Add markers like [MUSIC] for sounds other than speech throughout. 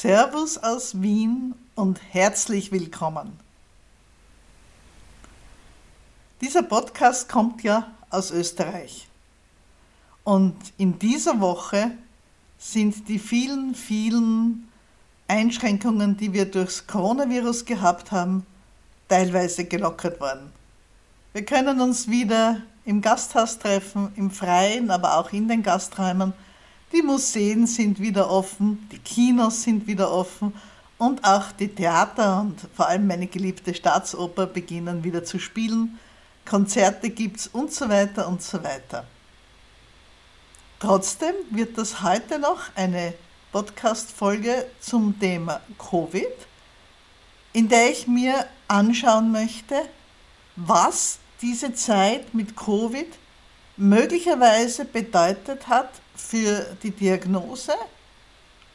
Servus aus Wien und herzlich willkommen. Dieser Podcast kommt ja aus Österreich. Und in dieser Woche sind die vielen, vielen Einschränkungen, die wir durchs Coronavirus gehabt haben, teilweise gelockert worden. Wir können uns wieder im Gasthaus treffen, im Freien, aber auch in den Gasträumen die Museen sind wieder offen, die Kinos sind wieder offen und auch die Theater und vor allem meine geliebte Staatsoper beginnen wieder zu spielen. Konzerte gibt es und so weiter und so weiter. Trotzdem wird das heute noch eine Podcast-Folge zum Thema Covid, in der ich mir anschauen möchte, was diese Zeit mit Covid möglicherweise bedeutet hat für die Diagnose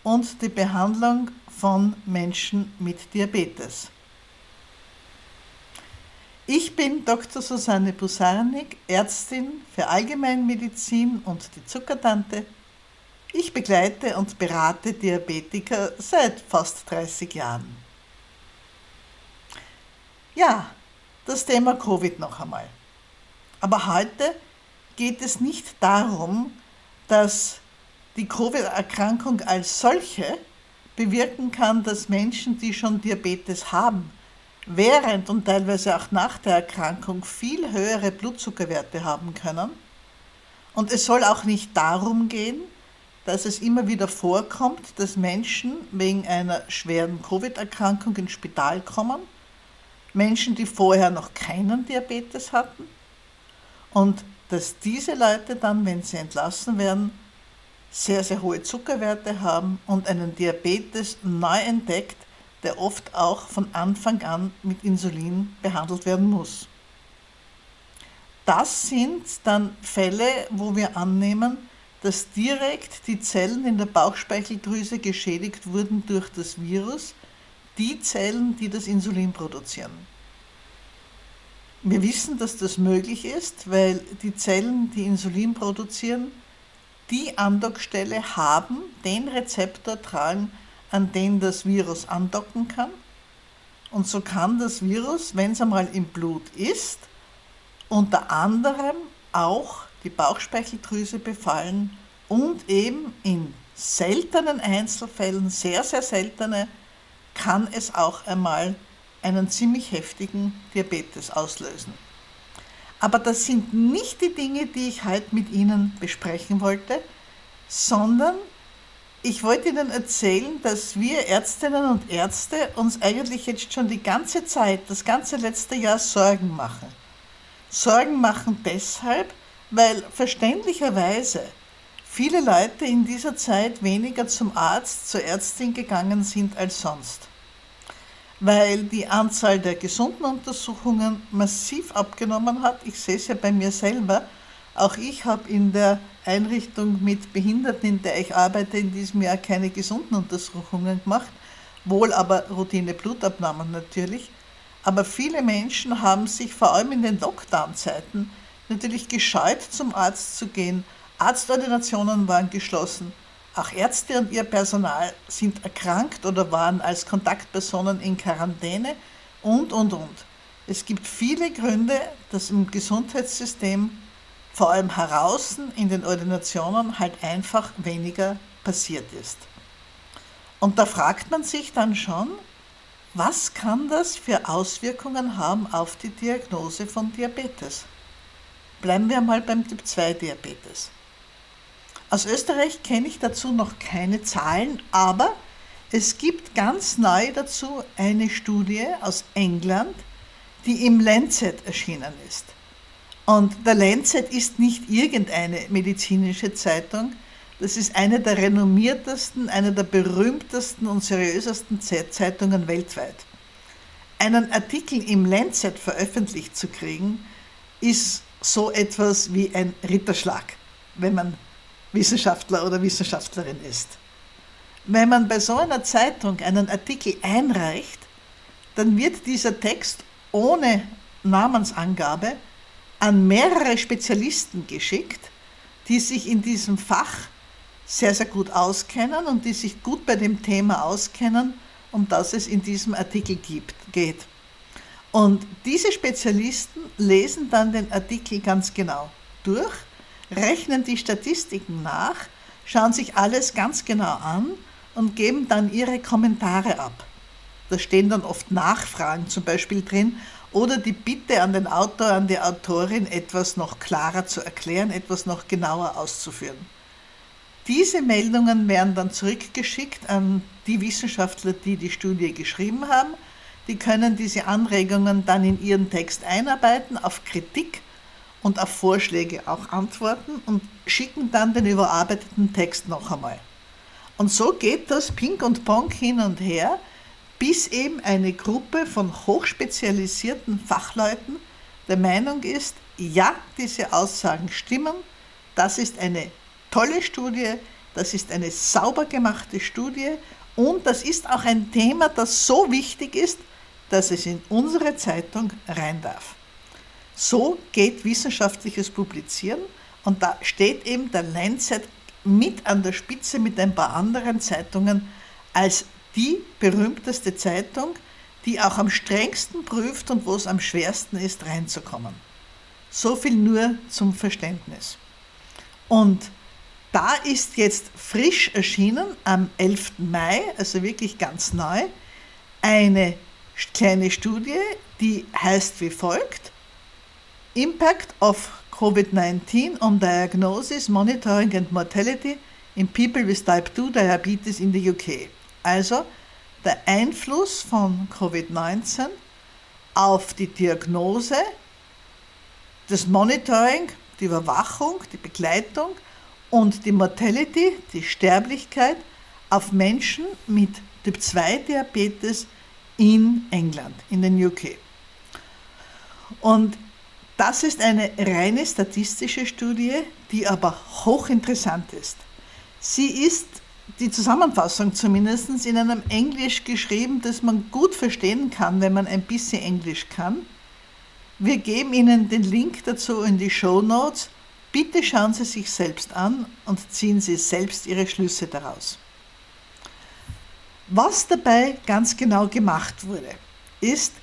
und die Behandlung von Menschen mit Diabetes. Ich bin Dr. Susanne Busarnik, Ärztin für Allgemeinmedizin und die Zuckertante. Ich begleite und berate Diabetiker seit fast 30 Jahren. Ja, das Thema Covid noch einmal. Aber heute geht es nicht darum, dass die Covid-Erkrankung als solche bewirken kann, dass Menschen, die schon Diabetes haben, während und teilweise auch nach der Erkrankung viel höhere Blutzuckerwerte haben können. Und es soll auch nicht darum gehen, dass es immer wieder vorkommt, dass Menschen wegen einer schweren Covid-Erkrankung ins Spital kommen, Menschen, die vorher noch keinen Diabetes hatten und dass diese Leute dann, wenn sie entlassen werden, sehr, sehr hohe Zuckerwerte haben und einen Diabetes neu entdeckt, der oft auch von Anfang an mit Insulin behandelt werden muss. Das sind dann Fälle, wo wir annehmen, dass direkt die Zellen in der Bauchspeicheldrüse geschädigt wurden durch das Virus, die Zellen, die das Insulin produzieren. Wir wissen, dass das möglich ist, weil die Zellen, die Insulin produzieren, die Andockstelle haben, den Rezeptor tragen, an den das Virus andocken kann. Und so kann das Virus, wenn es einmal im Blut ist, unter anderem auch die Bauchspeicheldrüse befallen und eben in seltenen Einzelfällen, sehr, sehr seltene, kann es auch einmal einen ziemlich heftigen Diabetes auslösen. Aber das sind nicht die Dinge, die ich heute mit Ihnen besprechen wollte, sondern ich wollte Ihnen erzählen, dass wir Ärztinnen und Ärzte uns eigentlich jetzt schon die ganze Zeit, das ganze letzte Jahr Sorgen machen. Sorgen machen deshalb, weil verständlicherweise viele Leute in dieser Zeit weniger zum Arzt, zur Ärztin gegangen sind als sonst weil die Anzahl der gesunden Untersuchungen massiv abgenommen hat. Ich sehe es ja bei mir selber. Auch ich habe in der Einrichtung mit Behinderten, in der ich arbeite, in diesem Jahr keine gesunden Untersuchungen gemacht, wohl aber Routine-Blutabnahmen natürlich. Aber viele Menschen haben sich vor allem in den Lockdown-Zeiten natürlich gescheut, zum Arzt zu gehen. Arztordinationen waren geschlossen. Auch Ärzte und ihr Personal sind erkrankt oder waren als Kontaktpersonen in Quarantäne und, und, und. Es gibt viele Gründe, dass im Gesundheitssystem, vor allem heraus in den Ordinationen, halt einfach weniger passiert ist. Und da fragt man sich dann schon, was kann das für Auswirkungen haben auf die Diagnose von Diabetes? Bleiben wir mal beim Typ 2 Diabetes. Aus Österreich kenne ich dazu noch keine Zahlen, aber es gibt ganz neu dazu eine Studie aus England, die im Lancet erschienen ist. Und der Lancet ist nicht irgendeine medizinische Zeitung, das ist eine der renommiertesten, eine der berühmtesten und seriösesten Zeitungen weltweit. Einen Artikel im Lancet veröffentlicht zu kriegen, ist so etwas wie ein Ritterschlag, wenn man Wissenschaftler oder Wissenschaftlerin ist. Wenn man bei so einer Zeitung einen Artikel einreicht, dann wird dieser Text ohne Namensangabe an mehrere Spezialisten geschickt, die sich in diesem Fach sehr, sehr gut auskennen und die sich gut bei dem Thema auskennen, um das es in diesem Artikel gibt, geht. Und diese Spezialisten lesen dann den Artikel ganz genau durch, rechnen die Statistiken nach, schauen sich alles ganz genau an und geben dann ihre Kommentare ab. Da stehen dann oft Nachfragen zum Beispiel drin oder die Bitte an den Autor, an die Autorin, etwas noch klarer zu erklären, etwas noch genauer auszuführen. Diese Meldungen werden dann zurückgeschickt an die Wissenschaftler, die die Studie geschrieben haben. Die können diese Anregungen dann in ihren Text einarbeiten, auf Kritik und auf Vorschläge auch antworten und schicken dann den überarbeiteten Text noch einmal. Und so geht das Pink und Pong hin und her, bis eben eine Gruppe von hochspezialisierten Fachleuten der Meinung ist, ja, diese Aussagen stimmen, das ist eine tolle Studie, das ist eine sauber gemachte Studie und das ist auch ein Thema, das so wichtig ist, dass es in unsere Zeitung rein darf. So geht wissenschaftliches Publizieren und da steht eben der Lancet mit an der Spitze mit ein paar anderen Zeitungen als die berühmteste Zeitung, die auch am strengsten prüft und wo es am schwersten ist, reinzukommen. So viel nur zum Verständnis. Und da ist jetzt frisch erschienen am 11. Mai, also wirklich ganz neu, eine kleine Studie, die heißt wie folgt: Impact of COVID-19 on Diagnosis, Monitoring and Mortality in People with Type 2 Diabetes in the UK. Also der Einfluss von Covid-19 auf die Diagnose, das Monitoring, die Überwachung, die Begleitung und die Mortality, die Sterblichkeit auf Menschen mit Typ-2-Diabetes in England, in den UK. Und das ist eine reine statistische Studie, die aber hochinteressant ist. Sie ist, die Zusammenfassung zumindest, in einem Englisch geschrieben, das man gut verstehen kann, wenn man ein bisschen Englisch kann. Wir geben Ihnen den Link dazu in die Show Notes Bitte schauen Sie sich selbst an und ziehen Sie selbst Ihre Schlüsse daraus. Was dabei ganz genau gemacht wurde, ist,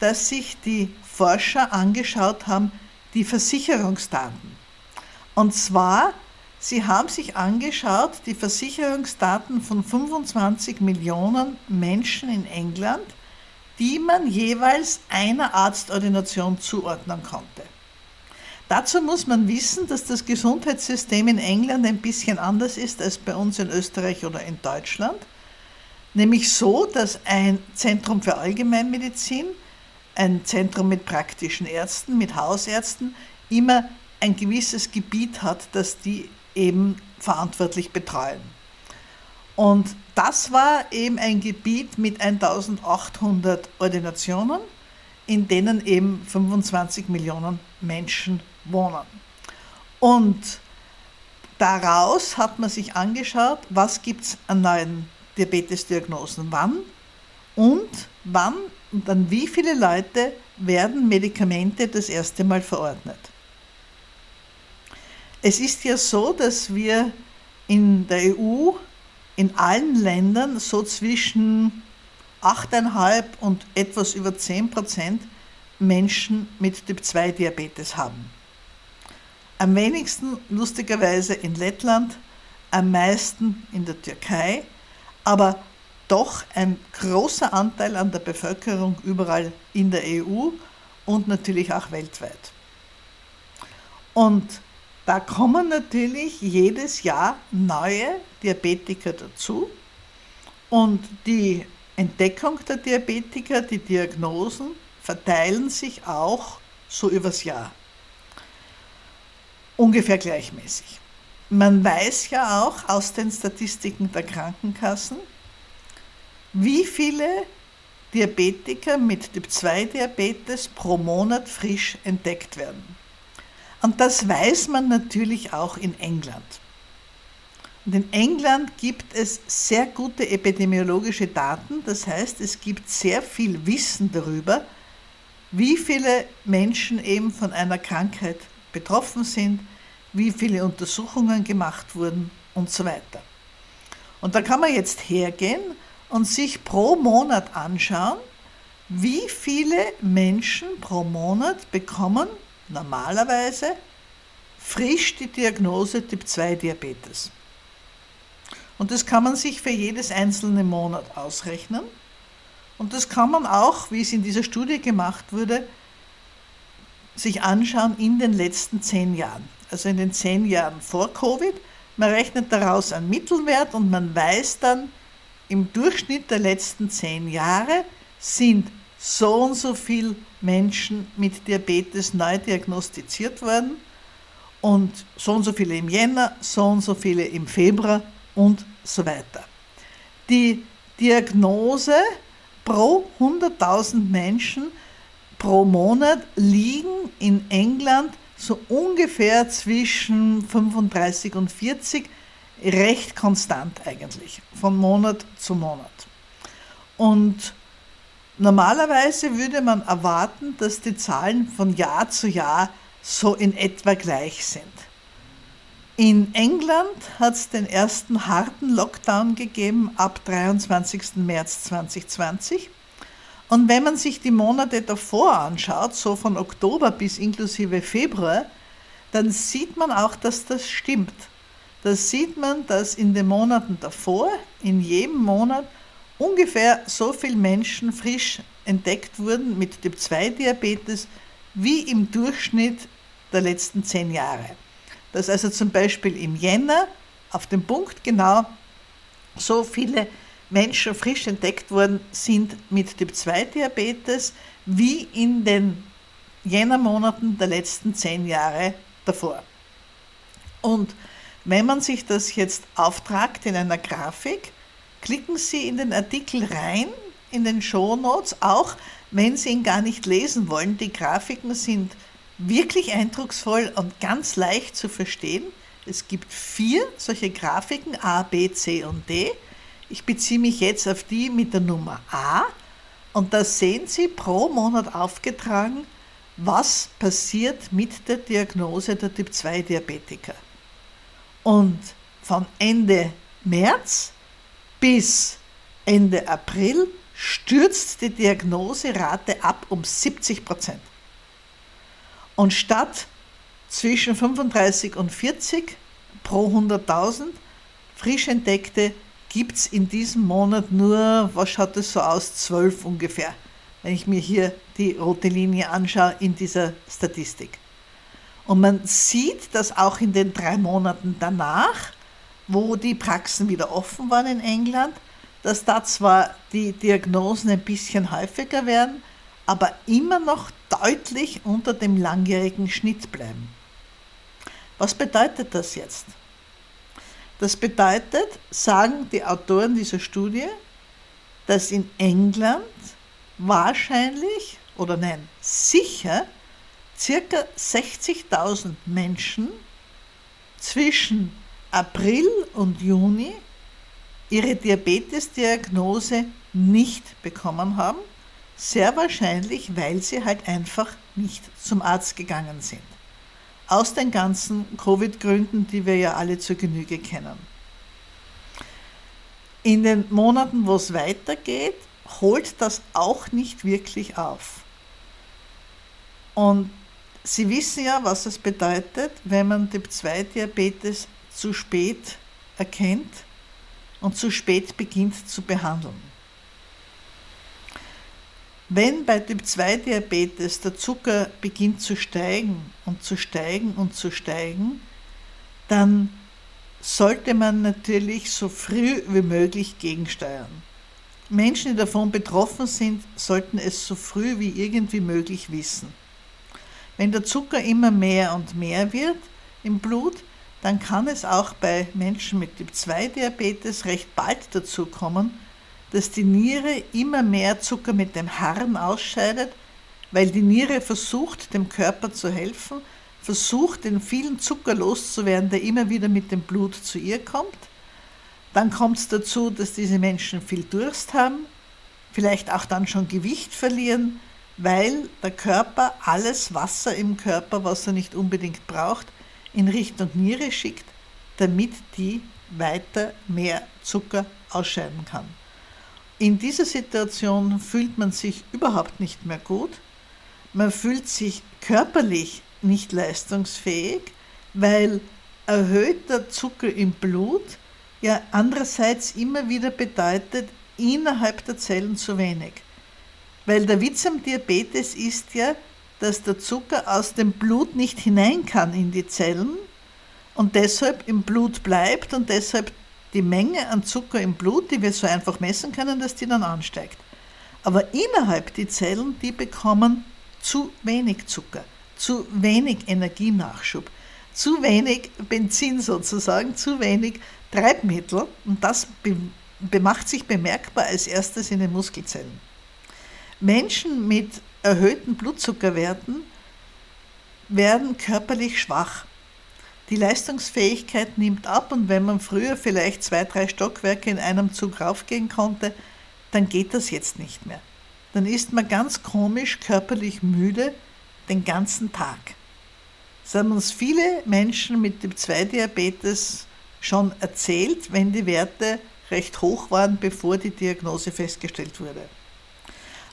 dass sich die Forscher angeschaut haben, die Versicherungsdaten. Und zwar, sie haben sich angeschaut, die Versicherungsdaten von 25 Millionen Menschen in England, die man jeweils einer Arztordination zuordnen konnte. Dazu muss man wissen, dass das Gesundheitssystem in England ein bisschen anders ist als bei uns in Österreich oder in Deutschland. Nämlich so, dass ein Zentrum für Allgemeinmedizin, ein Zentrum mit praktischen Ärzten, mit Hausärzten, immer ein gewisses Gebiet hat, das die eben verantwortlich betreuen. Und das war eben ein Gebiet mit 1800 Ordinationen, in denen eben 25 Millionen Menschen wohnen. Und daraus hat man sich angeschaut, was gibt es an neuen Diabetesdiagnosen, wann und wann und an wie viele Leute werden Medikamente das erste Mal verordnet. Es ist ja so, dass wir in der EU in allen Ländern so zwischen 8,5 und etwas über 10 Prozent Menschen mit Typ-2-Diabetes haben. Am wenigsten lustigerweise in Lettland, am meisten in der Türkei, aber doch ein großer Anteil an der Bevölkerung überall in der EU und natürlich auch weltweit. Und da kommen natürlich jedes Jahr neue Diabetiker dazu und die Entdeckung der Diabetiker, die Diagnosen verteilen sich auch so übers Jahr ungefähr gleichmäßig. Man weiß ja auch aus den Statistiken der Krankenkassen, wie viele Diabetiker mit Typ-2-Diabetes pro Monat frisch entdeckt werden. Und das weiß man natürlich auch in England. Und in England gibt es sehr gute epidemiologische Daten, das heißt, es gibt sehr viel Wissen darüber, wie viele Menschen eben von einer Krankheit betroffen sind, wie viele Untersuchungen gemacht wurden und so weiter. Und da kann man jetzt hergehen und sich pro Monat anschauen, wie viele Menschen pro Monat bekommen normalerweise frisch die Diagnose Typ 2 Diabetes. Und das kann man sich für jedes einzelne Monat ausrechnen. Und das kann man auch, wie es in dieser Studie gemacht wurde, sich anschauen in den letzten zehn Jahren. Also in den zehn Jahren vor Covid. Man rechnet daraus einen Mittelwert und man weiß dann, im Durchschnitt der letzten zehn Jahre sind so und so viele Menschen mit Diabetes neu diagnostiziert worden und so und so viele im Jänner, so und so viele im Februar und so weiter. Die Diagnose pro 100.000 Menschen pro Monat liegen in England so ungefähr zwischen 35 und 40, recht konstant eigentlich, von Monat zu Monat. Und normalerweise würde man erwarten, dass die Zahlen von Jahr zu Jahr so in etwa gleich sind. In England hat es den ersten harten Lockdown gegeben ab 23. März 2020. Und wenn man sich die Monate davor anschaut, so von Oktober bis inklusive Februar, dann sieht man auch, dass das stimmt. Da sieht man, dass in den Monaten davor, in jedem Monat, ungefähr so viele Menschen frisch entdeckt wurden mit Typ 2 Diabetes wie im Durchschnitt der letzten zehn Jahre. Dass also zum Beispiel im Jänner auf den Punkt genau so viele Menschen frisch entdeckt worden sind mit Typ 2 Diabetes wie in den Jännermonaten der letzten zehn Jahre davor. Und wenn man sich das jetzt auftragt in einer Grafik, klicken Sie in den Artikel rein, in den Show Notes, auch wenn Sie ihn gar nicht lesen wollen. Die Grafiken sind wirklich eindrucksvoll und ganz leicht zu verstehen. Es gibt vier solche Grafiken, A, B, C und D. Ich beziehe mich jetzt auf die mit der Nummer A und da sehen Sie pro Monat aufgetragen, was passiert mit der Diagnose der Typ 2 Diabetiker. Und von Ende März bis Ende April stürzt die Diagnoserate ab um 70 Prozent. Und statt zwischen 35 und 40 pro 100.000 frisch entdeckte gibt es in diesem Monat nur, was schaut es so aus, 12 ungefähr, wenn ich mir hier die rote Linie anschaue in dieser Statistik. Und man sieht, dass auch in den drei Monaten danach, wo die Praxen wieder offen waren in England, dass da zwar die Diagnosen ein bisschen häufiger werden, aber immer noch deutlich unter dem langjährigen Schnitt bleiben. Was bedeutet das jetzt? Das bedeutet, sagen die Autoren dieser Studie, dass in England wahrscheinlich oder nein, sicher circa 60.000 Menschen zwischen April und Juni ihre Diabetesdiagnose nicht bekommen haben sehr wahrscheinlich, weil sie halt einfach nicht zum Arzt gegangen sind. Aus den ganzen Covid-Gründen, die wir ja alle zur Genüge kennen. In den Monaten, wo es weitergeht, holt das auch nicht wirklich auf. Und Sie wissen ja, was es bedeutet, wenn man Typ-2-Diabetes zu spät erkennt und zu spät beginnt zu behandeln. Wenn bei Typ-2-Diabetes der Zucker beginnt zu steigen und zu steigen und zu steigen, dann sollte man natürlich so früh wie möglich gegensteuern. Menschen, die davon betroffen sind, sollten es so früh wie irgendwie möglich wissen. Wenn der Zucker immer mehr und mehr wird im Blut, dann kann es auch bei Menschen mit Typ-2-Diabetes recht bald dazu kommen, dass die Niere immer mehr Zucker mit dem Harn ausscheidet, weil die Niere versucht, dem Körper zu helfen, versucht, den vielen Zucker loszuwerden, der immer wieder mit dem Blut zu ihr kommt. Dann kommt es dazu, dass diese Menschen viel Durst haben, vielleicht auch dann schon Gewicht verlieren, weil der Körper alles Wasser im Körper, was er nicht unbedingt braucht, in Richtung Niere schickt, damit die weiter mehr Zucker ausscheiden kann. In dieser Situation fühlt man sich überhaupt nicht mehr gut. Man fühlt sich körperlich nicht leistungsfähig, weil erhöhter Zucker im Blut ja andererseits immer wieder bedeutet, innerhalb der Zellen zu wenig. Weil der Witz am Diabetes ist ja, dass der Zucker aus dem Blut nicht hinein kann in die Zellen und deshalb im Blut bleibt und deshalb die Menge an Zucker im Blut, die wir so einfach messen können, dass die dann ansteigt. Aber innerhalb die Zellen, die bekommen zu wenig Zucker, zu wenig Energienachschub, zu wenig Benzin sozusagen, zu wenig Treibmittel und das macht sich bemerkbar als erstes in den Muskelzellen. Menschen mit erhöhten Blutzuckerwerten werden körperlich schwach. Die Leistungsfähigkeit nimmt ab und wenn man früher vielleicht zwei, drei Stockwerke in einem Zug raufgehen konnte, dann geht das jetzt nicht mehr. Dann ist man ganz komisch körperlich müde den ganzen Tag. Das haben uns viele Menschen mit dem 2-Diabetes schon erzählt, wenn die Werte recht hoch waren, bevor die Diagnose festgestellt wurde.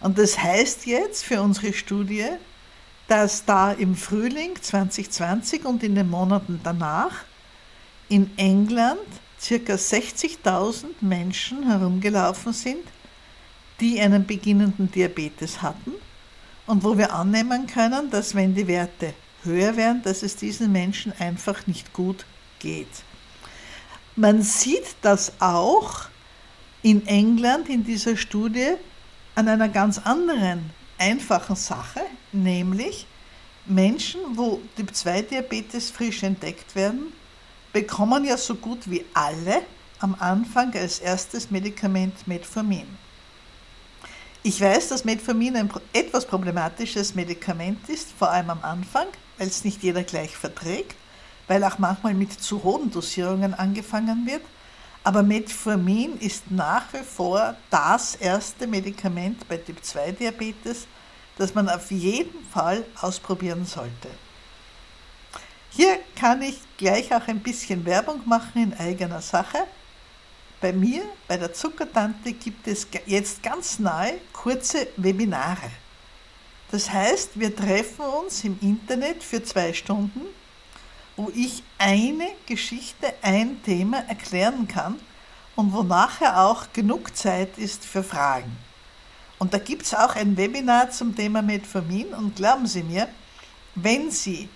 Und das heißt jetzt für unsere Studie, dass da im Frühling 2020 und in den Monaten danach in England ca. 60.000 Menschen herumgelaufen sind, die einen beginnenden Diabetes hatten und wo wir annehmen können, dass wenn die Werte höher werden, dass es diesen Menschen einfach nicht gut geht. Man sieht das auch in England in dieser Studie an einer ganz anderen einfachen Sache, nämlich Menschen, wo Typ-2-Diabetes frisch entdeckt werden, bekommen ja so gut wie alle am Anfang als erstes Medikament Metformin. Ich weiß, dass Metformin ein etwas problematisches Medikament ist, vor allem am Anfang, weil es nicht jeder gleich verträgt, weil auch manchmal mit zu hohen Dosierungen angefangen wird. Aber Metformin ist nach wie vor das erste Medikament bei Typ-2-Diabetes, das man auf jeden Fall ausprobieren sollte. Hier kann ich gleich auch ein bisschen Werbung machen in eigener Sache. Bei mir, bei der Zuckertante, gibt es jetzt ganz nahe kurze Webinare. Das heißt, wir treffen uns im Internet für zwei Stunden wo ich eine Geschichte, ein Thema erklären kann und wo nachher auch genug Zeit ist für Fragen. Und da gibt es auch ein Webinar zum Thema Metformin und glauben Sie mir, wenn Sie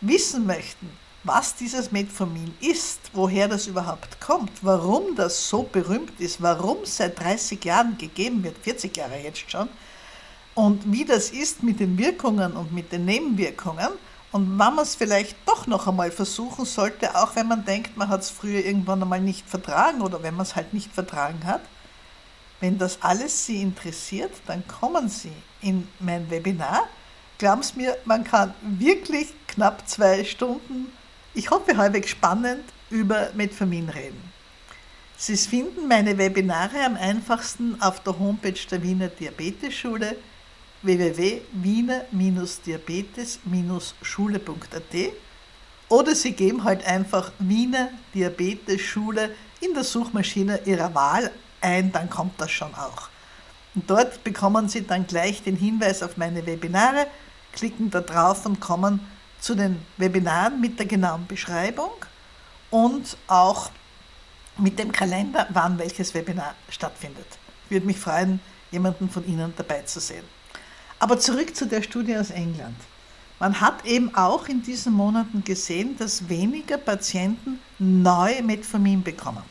wissen möchten, was dieses Metformin ist, woher das überhaupt kommt, warum das so berühmt ist, warum es seit 30 Jahren gegeben wird, 40 Jahre jetzt schon, und wie das ist mit den Wirkungen und mit den Nebenwirkungen, und wenn man es vielleicht doch noch einmal versuchen sollte, auch wenn man denkt, man hat es früher irgendwann einmal nicht vertragen oder wenn man es halt nicht vertragen hat, wenn das alles Sie interessiert, dann kommen Sie in mein Webinar. Glauben Sie mir, man kann wirklich knapp zwei Stunden, ich hoffe halbwegs spannend, über Metformin reden. Sie finden meine Webinare am einfachsten auf der Homepage der Wiener Diabetesschule www.wiener-diabetes-schule.at oder Sie geben halt einfach Wiener Diabetes-Schule in der Suchmaschine Ihrer Wahl ein, dann kommt das schon auch. Und dort bekommen Sie dann gleich den Hinweis auf meine Webinare, klicken da drauf und kommen zu den Webinaren mit der genauen Beschreibung und auch mit dem Kalender, wann welches Webinar stattfindet. Würde mich freuen, jemanden von Ihnen dabei zu sehen. Aber zurück zu der Studie aus England. Man hat eben auch in diesen Monaten gesehen, dass weniger Patienten neu Metformin bekommen.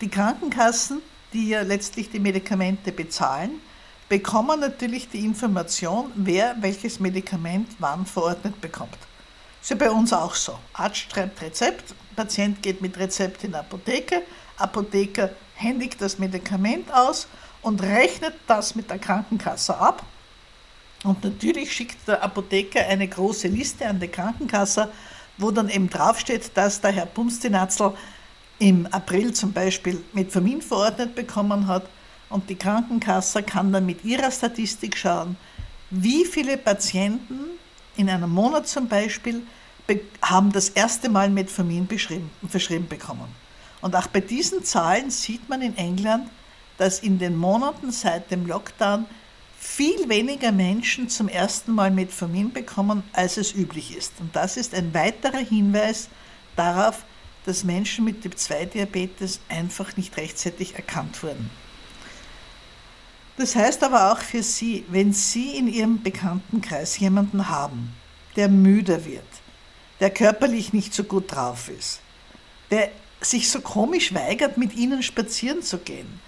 Die Krankenkassen, die ja letztlich die Medikamente bezahlen, bekommen natürlich die Information, wer welches Medikament wann verordnet bekommt. Ist ja bei uns auch so. Arzt schreibt Rezept, Patient geht mit Rezept in die Apotheke, Apotheker händigt das Medikament aus und rechnet das mit der Krankenkasse ab und natürlich schickt der Apotheker eine große Liste an die Krankenkasse, wo dann eben draufsteht, dass der Herr Bumstinatzel im April zum Beispiel Metformin verordnet bekommen hat und die Krankenkasse kann dann mit ihrer Statistik schauen, wie viele Patienten in einem Monat zum Beispiel haben das erste Mal Metformin verschrieben bekommen. Und auch bei diesen Zahlen sieht man in England, dass in den Monaten seit dem Lockdown viel weniger Menschen zum ersten Mal Metformin bekommen, als es üblich ist. Und das ist ein weiterer Hinweis darauf, dass Menschen mit Typ-2-Diabetes einfach nicht rechtzeitig erkannt wurden. Das heißt aber auch für Sie, wenn Sie in Ihrem Bekanntenkreis jemanden haben, der müder wird, der körperlich nicht so gut drauf ist, der sich so komisch weigert, mit Ihnen spazieren zu gehen,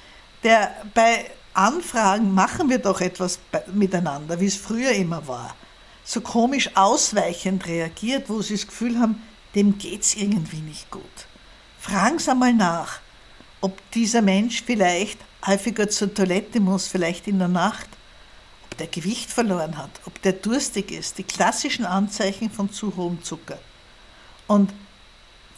der bei Anfragen machen wir doch etwas miteinander, wie es früher immer war, so komisch ausweichend reagiert, wo Sie das Gefühl haben, dem geht es irgendwie nicht gut. Fragen Sie einmal nach, ob dieser Mensch vielleicht häufiger zur Toilette muss, vielleicht in der Nacht, ob der Gewicht verloren hat, ob der durstig ist, die klassischen Anzeichen von zu hohem Zucker. Und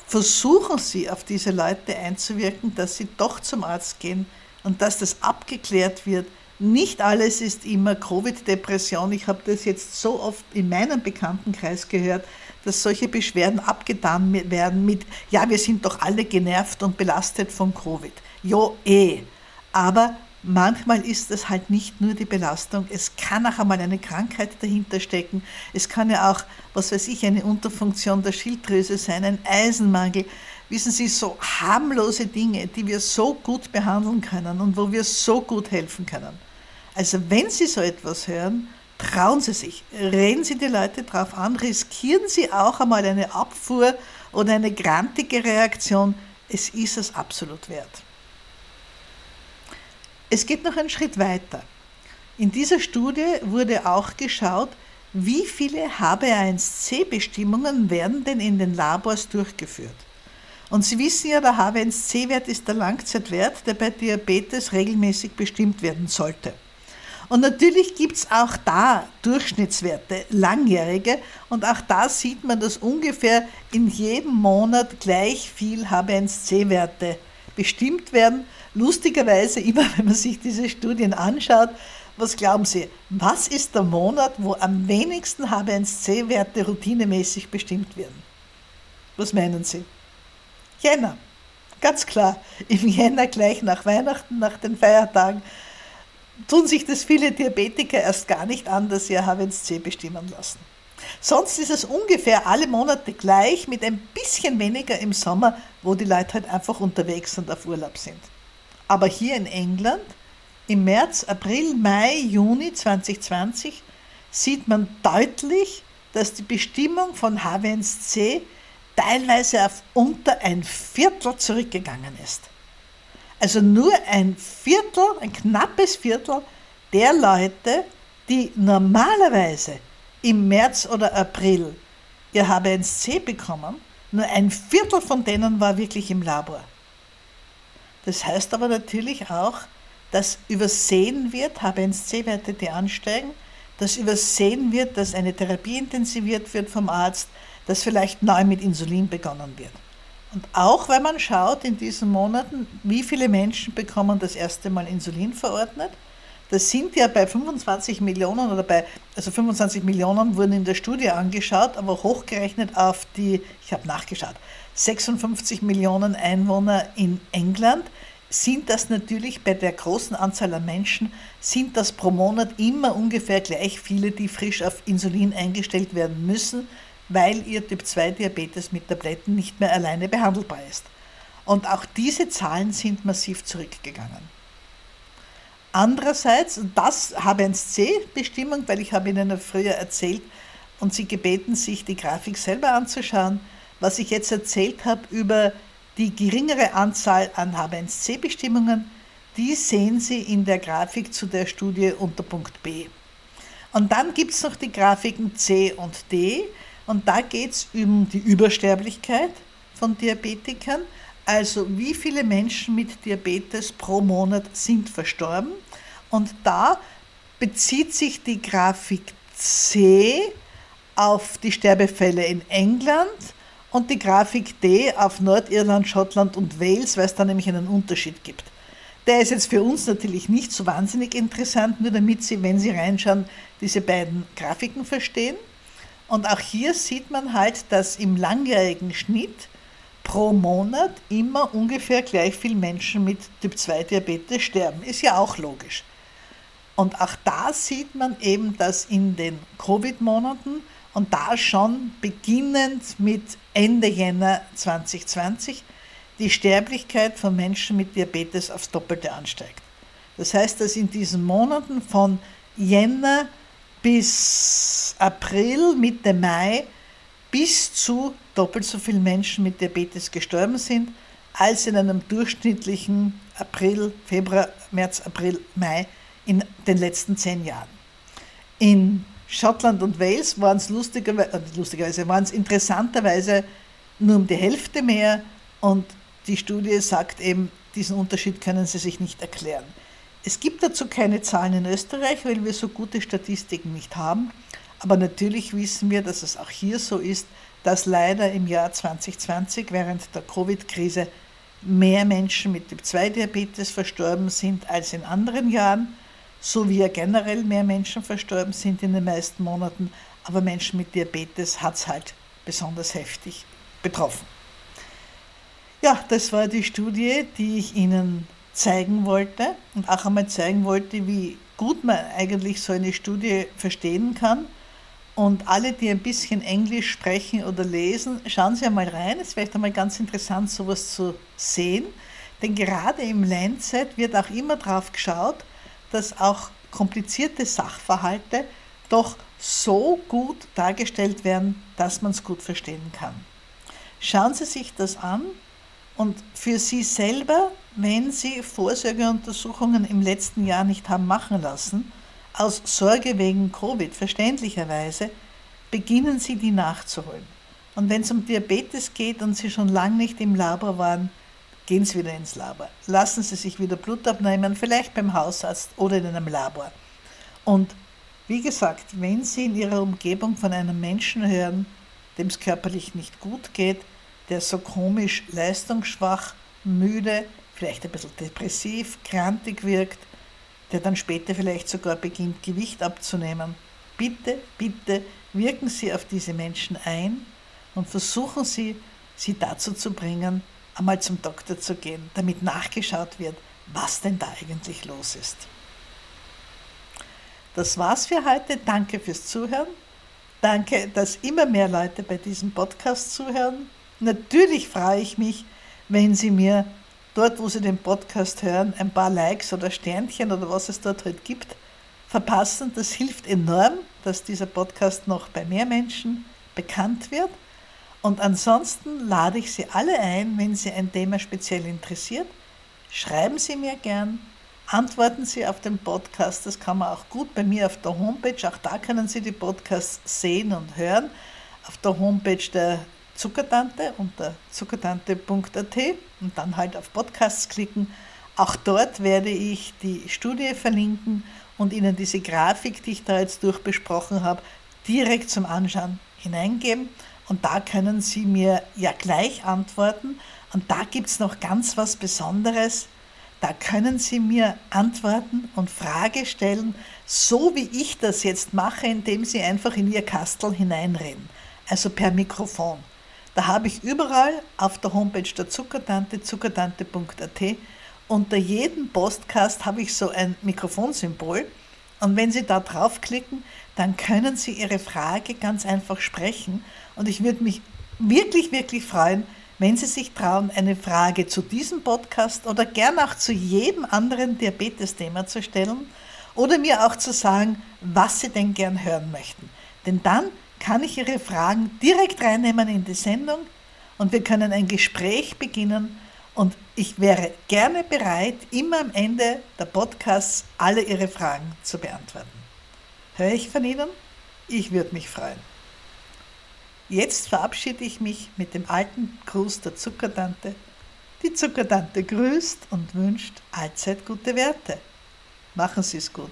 versuchen Sie auf diese Leute einzuwirken, dass sie doch zum Arzt gehen und dass das abgeklärt wird. Nicht alles ist immer Covid-Depression. Ich habe das jetzt so oft in meinem Bekanntenkreis gehört, dass solche Beschwerden abgetan werden mit, ja, wir sind doch alle genervt und belastet von Covid. Jo, eh. Aber manchmal ist es halt nicht nur die Belastung, es kann auch einmal eine Krankheit dahinter stecken. Es kann ja auch, was weiß ich, eine Unterfunktion der Schilddrüse sein, ein Eisenmangel. Wissen Sie, so harmlose Dinge, die wir so gut behandeln können und wo wir so gut helfen können. Also wenn Sie so etwas hören, trauen Sie sich, reden Sie die Leute drauf an, riskieren Sie auch einmal eine Abfuhr oder eine grantige Reaktion. Es ist es absolut wert. Es geht noch einen Schritt weiter. In dieser Studie wurde auch geschaut, wie viele HB1C-Bestimmungen werden denn in den Labors durchgeführt. Und Sie wissen ja, der HB1C-Wert ist der Langzeitwert, der bei Diabetes regelmäßig bestimmt werden sollte. Und natürlich gibt es auch da Durchschnittswerte, langjährige. Und auch da sieht man, dass ungefähr in jedem Monat gleich viel HB1C-Werte bestimmt werden. Lustigerweise, [LAUGHS] immer wenn man sich diese Studien anschaut, was glauben Sie, was ist der Monat, wo am wenigsten HB1C-Werte routinemäßig bestimmt werden? Was meinen Sie? Jänner. Ganz klar, im Jänner gleich nach Weihnachten, nach den Feiertagen tun sich das viele Diabetiker erst gar nicht an, dass sie ihr H1C bestimmen lassen. Sonst ist es ungefähr alle Monate gleich, mit ein bisschen weniger im Sommer, wo die Leute halt einfach unterwegs und auf Urlaub sind. Aber hier in England, im März, April, Mai, Juni 2020, sieht man deutlich, dass die Bestimmung von H1C teilweise auf unter ein Viertel zurückgegangen ist. Also nur ein Viertel, ein knappes Viertel der Leute, die normalerweise im März oder April ihr H1C bekommen, nur ein Viertel von denen war wirklich im Labor. Das heißt aber natürlich auch, dass übersehen wird, H1C-Werte, die ansteigen, dass übersehen wird, dass eine Therapie intensiviert wird vom Arzt, dass vielleicht neu mit Insulin begonnen wird. Und auch wenn man schaut in diesen Monaten, wie viele Menschen bekommen das erste Mal Insulin verordnet, das sind ja bei 25 Millionen oder bei, also 25 Millionen wurden in der Studie angeschaut, aber hochgerechnet auf die, ich habe nachgeschaut, 56 Millionen Einwohner in England sind das natürlich bei der großen Anzahl an Menschen, sind das pro Monat immer ungefähr gleich viele, die frisch auf Insulin eingestellt werden müssen weil ihr Typ-2-Diabetes mit Tabletten nicht mehr alleine behandelbar ist. Und auch diese Zahlen sind massiv zurückgegangen. Andererseits, das H1C-Bestimmung, weil ich habe Ihnen früher erzählt und Sie gebeten, sich die Grafik selber anzuschauen, was ich jetzt erzählt habe über die geringere Anzahl an H1C-Bestimmungen, die sehen Sie in der Grafik zu der Studie unter Punkt B. Und dann gibt es noch die Grafiken C und D, und da geht es um die Übersterblichkeit von Diabetikern, also wie viele Menschen mit Diabetes pro Monat sind verstorben. Und da bezieht sich die Grafik C auf die Sterbefälle in England und die Grafik D auf Nordirland, Schottland und Wales, weil es da nämlich einen Unterschied gibt. Der ist jetzt für uns natürlich nicht so wahnsinnig interessant, nur damit Sie, wenn Sie reinschauen, diese beiden Grafiken verstehen. Und auch hier sieht man halt, dass im langjährigen Schnitt pro Monat immer ungefähr gleich viele Menschen mit Typ-2-Diabetes sterben. Ist ja auch logisch. Und auch da sieht man eben, dass in den Covid-Monaten und da schon beginnend mit Ende Jänner 2020 die Sterblichkeit von Menschen mit Diabetes aufs Doppelte ansteigt. Das heißt, dass in diesen Monaten von Jänner bis April, Mitte Mai bis zu doppelt so viele Menschen mit Diabetes gestorben sind, als in einem durchschnittlichen April, Februar, März, April, Mai in den letzten zehn Jahren. In Schottland und Wales waren es lustigerweise, äh, lustigerweise waren es interessanterweise nur um die Hälfte mehr und die Studie sagt eben, diesen Unterschied können sie sich nicht erklären. Es gibt dazu keine Zahlen in Österreich, weil wir so gute Statistiken nicht haben. Aber natürlich wissen wir, dass es auch hier so ist, dass leider im Jahr 2020 während der Covid-Krise mehr Menschen mit Typ-2-Diabetes verstorben sind als in anderen Jahren, so wie ja generell mehr Menschen verstorben sind in den meisten Monaten. Aber Menschen mit Diabetes hat es halt besonders heftig betroffen. Ja, das war die Studie, die ich Ihnen zeigen wollte und auch einmal zeigen wollte, wie gut man eigentlich so eine Studie verstehen kann. Und alle, die ein bisschen Englisch sprechen oder lesen, schauen Sie einmal rein. Es ist vielleicht einmal ganz interessant, sowas zu sehen. Denn gerade im Lancet wird auch immer darauf geschaut, dass auch komplizierte Sachverhalte doch so gut dargestellt werden, dass man es gut verstehen kann. Schauen Sie sich das an und für Sie selber, wenn Sie Vorsorgeuntersuchungen im letzten Jahr nicht haben machen lassen, aus Sorge wegen Covid, verständlicherweise, beginnen Sie die nachzuholen. Und wenn es um Diabetes geht und Sie schon lange nicht im Labor waren, gehen Sie wieder ins Labor. Lassen Sie sich wieder Blut abnehmen, vielleicht beim Hausarzt oder in einem Labor. Und wie gesagt, wenn Sie in Ihrer Umgebung von einem Menschen hören, dem es körperlich nicht gut geht, der so komisch leistungsschwach, müde, vielleicht ein bisschen depressiv, krantig wirkt, der dann später vielleicht sogar beginnt, Gewicht abzunehmen. Bitte, bitte wirken Sie auf diese Menschen ein und versuchen Sie, sie dazu zu bringen, einmal zum Doktor zu gehen, damit nachgeschaut wird, was denn da eigentlich los ist. Das war's für heute. Danke fürs Zuhören. Danke, dass immer mehr Leute bei diesem Podcast zuhören. Natürlich freue ich mich, wenn Sie mir dort, wo Sie den Podcast hören, ein paar Likes oder Sternchen oder was es dort halt gibt, verpassen. Das hilft enorm, dass dieser Podcast noch bei mehr Menschen bekannt wird. Und ansonsten lade ich Sie alle ein, wenn Sie ein Thema speziell interessiert, schreiben Sie mir gern, antworten Sie auf den Podcast. Das kann man auch gut bei mir auf der Homepage. Auch da können Sie die Podcasts sehen und hören. Auf der Homepage der Zuckertante unter zuckertante.at und dann halt auf Podcasts klicken. Auch dort werde ich die Studie verlinken und Ihnen diese Grafik, die ich da jetzt durchbesprochen habe, direkt zum Anschauen hineingeben. Und da können Sie mir ja gleich antworten. Und da gibt es noch ganz was Besonderes. Da können Sie mir antworten und Frage stellen, so wie ich das jetzt mache, indem Sie einfach in Ihr Kastel hineinreden, also per Mikrofon. Da habe ich überall auf der Homepage der Zuckertante, zuckertante.at, unter jedem Postcast habe ich so ein Mikrofonsymbol. Und wenn Sie da draufklicken, dann können Sie Ihre Frage ganz einfach sprechen. Und ich würde mich wirklich, wirklich freuen, wenn Sie sich trauen, eine Frage zu diesem Podcast oder gern auch zu jedem anderen Diabetes-Thema zu stellen oder mir auch zu sagen, was Sie denn gern hören möchten. Denn dann kann ich Ihre Fragen direkt reinnehmen in die Sendung und wir können ein Gespräch beginnen und ich wäre gerne bereit, immer am Ende der Podcasts alle Ihre Fragen zu beantworten. Höre ich von Ihnen? Ich würde mich freuen. Jetzt verabschiede ich mich mit dem alten Gruß der Zuckertante. Die Zuckertante grüßt und wünscht allzeit gute Werte. Machen Sie es gut.